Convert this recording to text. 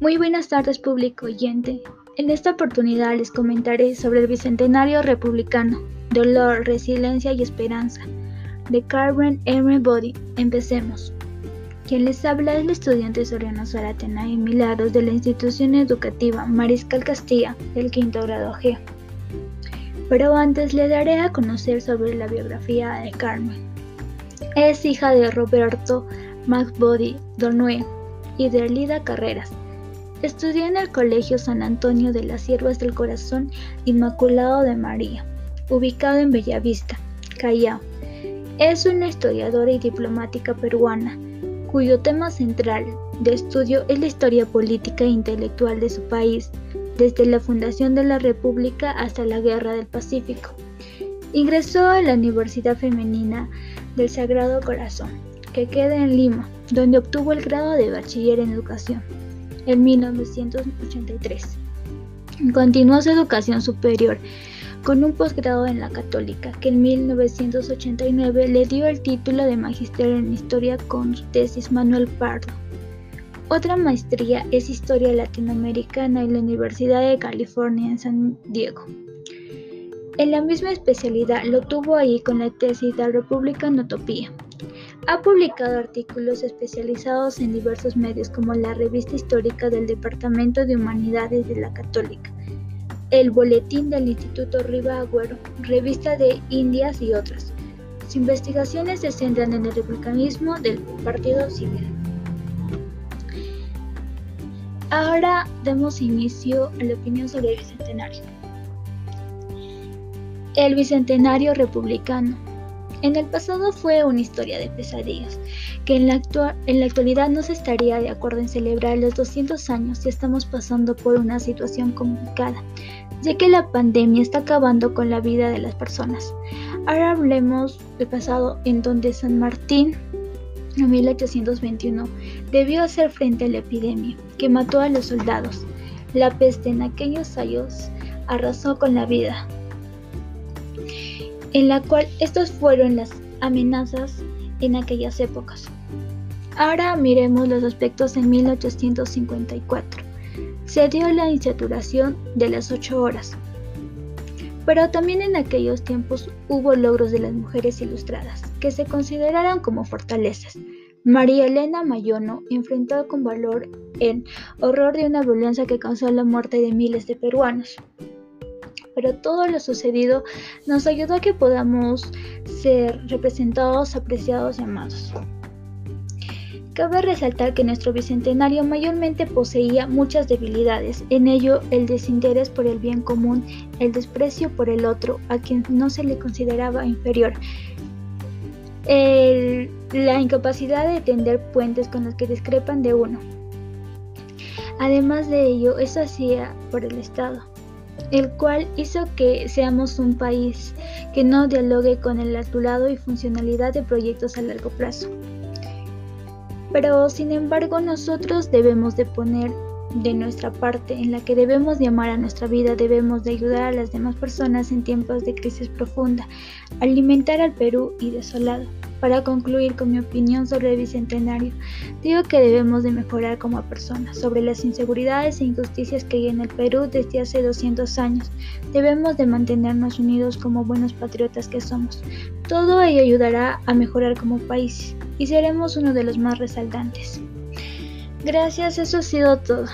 Muy buenas tardes público oyente. En esta oportunidad les comentaré sobre el Bicentenario Republicano, Dolor, Resiliencia y Esperanza, de Carmen M. Body. Empecemos. Quien les habla es el estudiante Soriano Zaratena y Milagros de la institución educativa Mariscal Castilla del quinto grado G. Pero antes le daré a conocer sobre la biografía de Carmen. Es hija de Roberto McBody Donue y de Lida Carreras. Estudió en el Colegio San Antonio de las Siervas del Corazón Inmaculado de María, ubicado en Bellavista, Callao. Es una historiadora y diplomática peruana, cuyo tema central de estudio es la historia política e intelectual de su país, desde la fundación de la República hasta la Guerra del Pacífico. Ingresó a la Universidad Femenina del Sagrado Corazón, que queda en Lima, donde obtuvo el grado de bachiller en educación en 1983. Continuó su educación superior con un posgrado en la Católica, que en 1989 le dio el título de Magisterio en Historia con su tesis Manuel Pardo. Otra maestría es Historia Latinoamericana en la Universidad de California en San Diego. En la misma especialidad lo tuvo ahí con la tesis de República en Utopía. Ha publicado artículos especializados en diversos medios como la Revista Histórica del Departamento de Humanidades de la Católica, el Boletín del Instituto Riva Agüero, Revista de Indias y otras. Sus investigaciones se centran en el republicanismo del Partido Civil. Ahora demos inicio a la opinión sobre el Bicentenario. El Bicentenario Republicano en el pasado fue una historia de pesadillas, que en la, actualidad no se estaría de acuerdo en celebrar los 200 años y estamos pasando por una situación complicada, ya que la pandemia está acabando con la vida de las personas. Ahora hablemos del pasado en donde San Martín en 1821 debió hacer frente a la epidemia que mató a los soldados. La peste en aquellos años arrasó con la vida en la cual estos fueron las amenazas en aquellas épocas. Ahora miremos los aspectos en 1854. Se dio la insaturación de las ocho horas. Pero también en aquellos tiempos hubo logros de las mujeres ilustradas, que se consideraron como fortalezas. María Elena Mayono enfrentó con valor el horror de una violencia que causó la muerte de miles de peruanos pero todo lo sucedido nos ayudó a que podamos ser representados, apreciados y amados. Cabe resaltar que nuestro bicentenario mayormente poseía muchas debilidades, en ello el desinterés por el bien común, el desprecio por el otro, a quien no se le consideraba inferior, la incapacidad de tender puentes con los que discrepan de uno. Además de ello, eso hacía por el Estado el cual hizo que seamos un país que no dialogue con el alturado y funcionalidad de proyectos a largo plazo. Pero sin embargo nosotros debemos de poner de nuestra parte en la que debemos de amar a nuestra vida, debemos de ayudar a las demás personas en tiempos de crisis profunda, alimentar al Perú y desolado. Para concluir con mi opinión sobre el Bicentenario, digo que debemos de mejorar como personas sobre las inseguridades e injusticias que hay en el Perú desde hace 200 años. Debemos de mantenernos unidos como buenos patriotas que somos. Todo ello ayudará a mejorar como país y seremos uno de los más resaltantes. Gracias, eso ha sido todo.